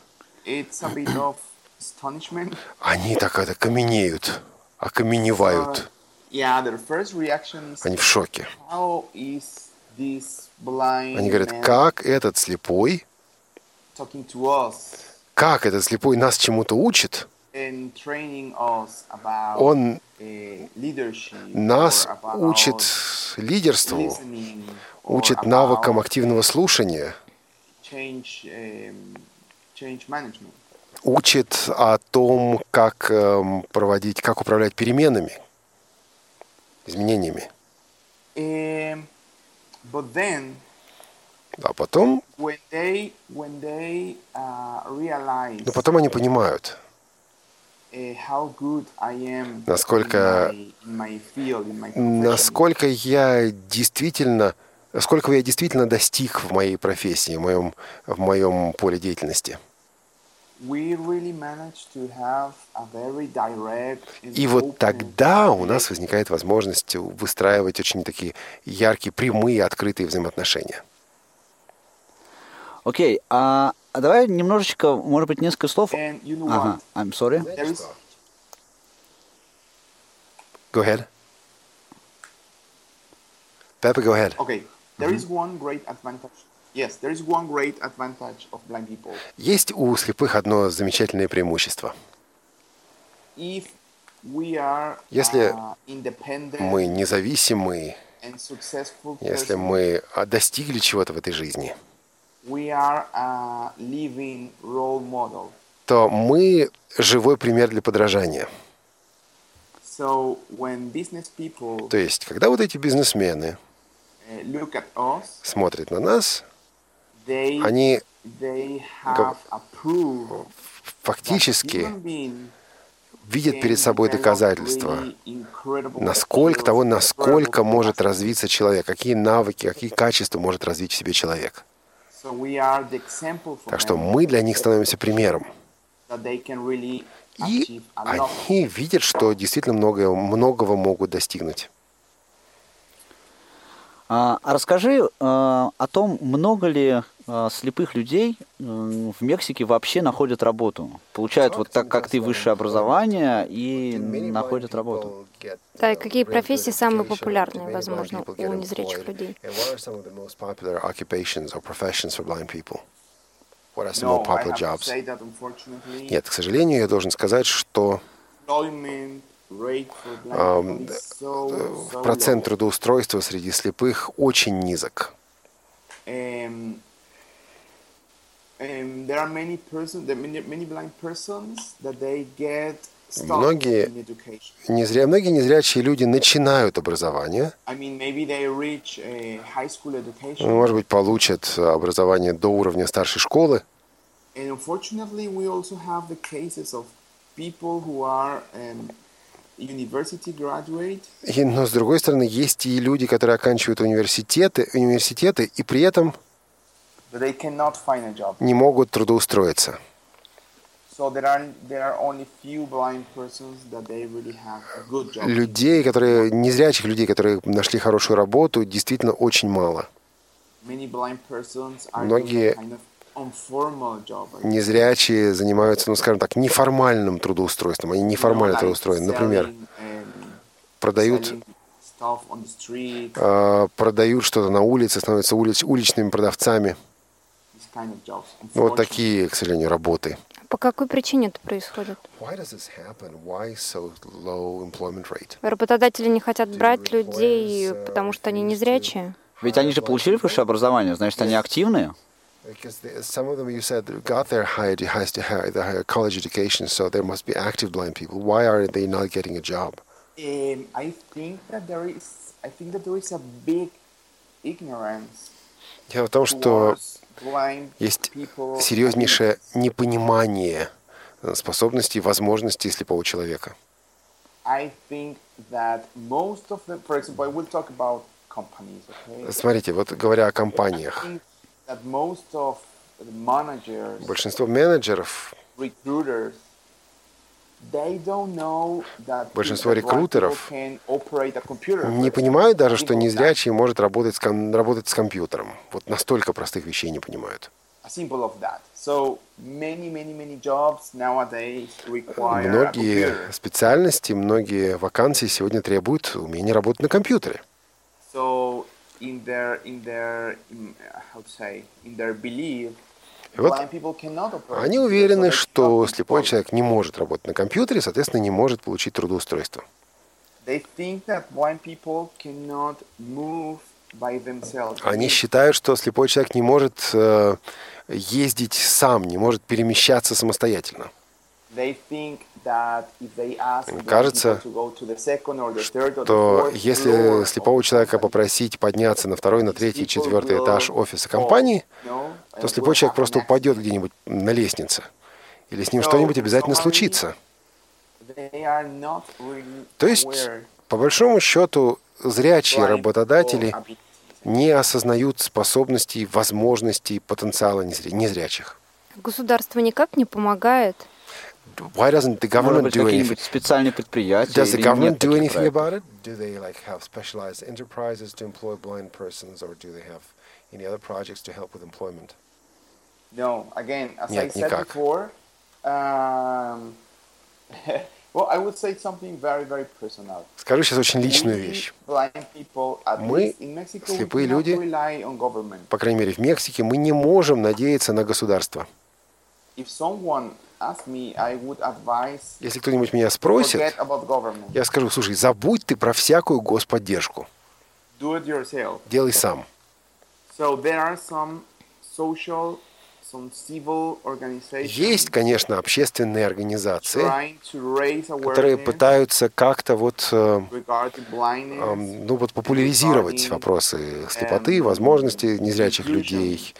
It's a bit of astonishment. Они так это каменеют, окаменевают. Yeah, their first reaction is Они в шоке. how is this blind Они говорят, как этот слепой, как этот слепой нас чему-то учит, он uh, нас учит лидерству, учит навыкам активного слушания, учит о том, как эм, проводить, как управлять переменами, изменениями. Then А потом, when they when they uh, realize но потом они понимают, am Насколько- насколько я действительно, сколько я действительно достиг в моей профессии, в моем, в моем поле деятельности. И вот тогда у нас возникает возможность выстраивать очень такие яркие, прямые, открытые взаимоотношения. Окей, а, а давай немножечко, может быть, несколько слов. And you know Ага, what? I'm sorry. Is Go ahead. Pepe, go ahead. okay. There is one great advantage. Is one great. Есть у слепых одно замечательное преимущество. Если uh, Мы независимы, если мы а, достигли чего-то в этой жизни, model. то мы живой пример для подражания. То есть, когда вот эти бизнесмены uh, смотрят на нас, они фактически видят перед собой доказательства, насколько того, насколько может развиться человек, какие навыки, какие качества может развить в себе человек. Так что мы для них становимся примером. И они видят, что действительно многое, многого могут достигнуть. А, а расскажи а, о том, много ли слепых людей м, в Мексике вообще находят работу. Получают вот так, как ты, высшее образование и находят работу. Да, и какие профессии самые популярные, возможно, у незрячих людей? Нет, к сожалению, я должен сказать, что so процент трудоустройства среди слепых очень низок. Um, um, there are many person, many, many blind persons that they get Многие in education. Незря... Многие незрячие люди начинают образование, I mean, maybe they reach a high school education, ну, может быть, получат образование до уровня старшей школы, um, И, но с другой стороны, есть и люди, которые оканчивают университеты, университеты и при этом не могут трудоустроиться. Людей, которые незрячих людей, которые нашли хорошую работу, действительно очень мало. Многие. Незрячие занимаются, ну, скажем так, неформальным трудоустроеством. Они неформально трудоустроены. Например, продают, э, продают что-то на улице, становятся улиц, уличными продавцами. these kind of jobs. Ну, Вот такие, к сожалению, работы. По какой причине это происходит? Работодатели не хотят брать людей, потому что они незрячие. Ведь они же получили высшее образование, значит, они активные. Some of them, you said, got their high, has to have the higher college education, so there must be active blind people. Why are they not getting a job? Um, I think that there is I think that there is a big ignorance Дело в том, что есть серьезнейшее непонимание способностей и возможностей слепого человека. Смотрите, вот говоря о компаниях, Большинство менеджеров, recruiters, they don't know that Большинство рекрутеров не понимают даже, что незрячий может работать с, ком- работать с компьютером. Вот настолько простых вещей не понимают. Многие специальности, многие вакансии сегодня требуют умения работать на компьютере. So in their in their in, how to say in their belief, И вот. Они уверены, что слепой человек не может работать на компьютере, соответственно, не может получить трудоустройство. Они считают, что слепой человек не может э, ездить сам, не может перемещаться самостоятельно. Кажется, people to go to the second or the third or the То fourth если слепого человека попросить подняться на второй, на третий, четвертый этаж офиса компании, то слепой человек просто упадет где-нибудь на лестнице. Или с ним что-нибудь обязательно случится. То есть, по большому счету, зрячие работодатели abilities. не осознают способностей, возможностей, потенциала незря- незрячих. Государство никак не помогает. Why doesn't the government быть, do anything? какие-нибудь специальные предприятия Does the или government нет do anything проектов? about it? Do they like have specialized enterprises to employ blind persons, or do they have any other projects to help with employment? No, again, as Нет, I said никак. before, um, well, I would say something very, very personal. Скажу сейчас очень личную вещь. blind people, Мы, слепые люди, rely on government. По крайней мере, в Мексике мы не можем надеяться на государство. Если кто-нибудь меня спросит, я скажу, слушай, забудь ты про всякую господдержку. Делай сам. So there are some social, Есть, конечно, общественные организации, которые пытаются как-то вот, э, эм, ну вот популяризировать вопросы слепоты, возможности незрячих людей,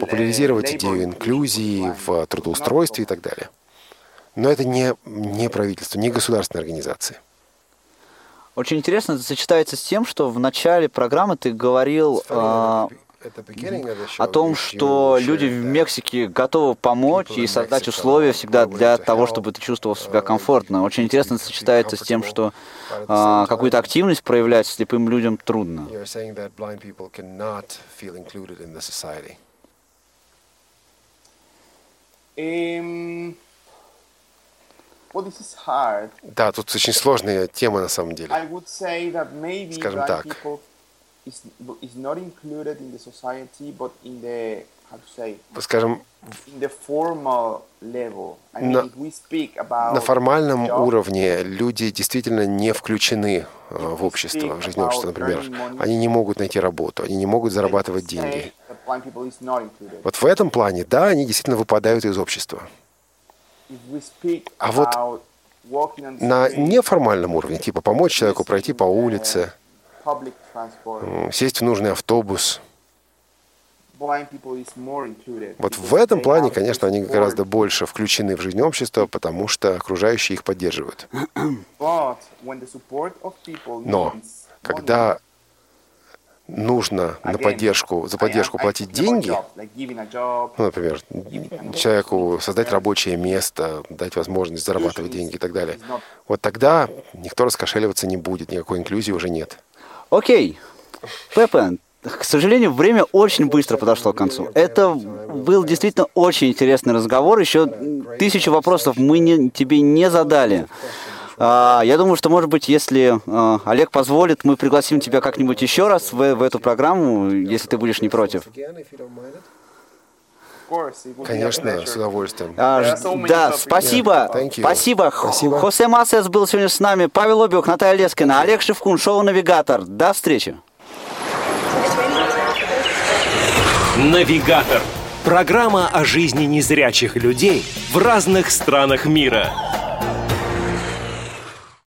популяризировать идею инклюзии в трудоустройстве и так далее. Но это не, не правительство, не государственные организации. Очень интересно, это сочетается с тем, что в начале программы ты говорил а, о том, что люди в Мексике готовы помочь и создать условия всегда для того, чтобы ты чувствовал себя комфортно. Очень интересно сочетается с тем, что а, какую-то активность проявлять слепым людям трудно. Um, hard. Да, тут очень сложная тема на самом деле. Скажем так. Is, is not included in the society, but in the how to say Скажем, in the formal level. I mean, На- if we speak about на формальном job, уровне люди действительно не включены э, в общество, в жизнь общества, например. Они не могут найти работу, они не могут зарабатывать деньги. Вот в этом плане, да, они действительно выпадают из общества. А вот На неформальном уровне, типа помочь человеку пройти по улице, сесть в нужный автобус. Вот в этом плане, конечно, они гораздо больше включены в жизнь общества, потому что окружающие их поддерживают. Но когда нужно на поддержку, за поддержку платить деньги, ну, например, человеку создать рабочее место, дать возможность зарабатывать деньги и так далее, вот тогда никто раскошеливаться не будет, никакой инклюзии уже нет. Окей. Пепе, к сожалению, время очень быстро подошло к концу. Это был действительно очень интересный разговор. Еще тысячу вопросов мы не- тебе не задали. А, я думаю, что, может быть, если а, Олег позволит, мы пригласим тебя как-нибудь еще раз в, в эту программу, если ты будешь не против. of course, it would be a Конечно, с удовольствием. А, да, спасибо. Yeah. Спасибо. Спасибо. Хосе Масес был сегодня с нами. Павел Обиух, Наталья Лескина, Олег Шевкун, шоу «Навигатор». До встречи. Навигатор. Программа о жизни незрячих людей в разных странах мира.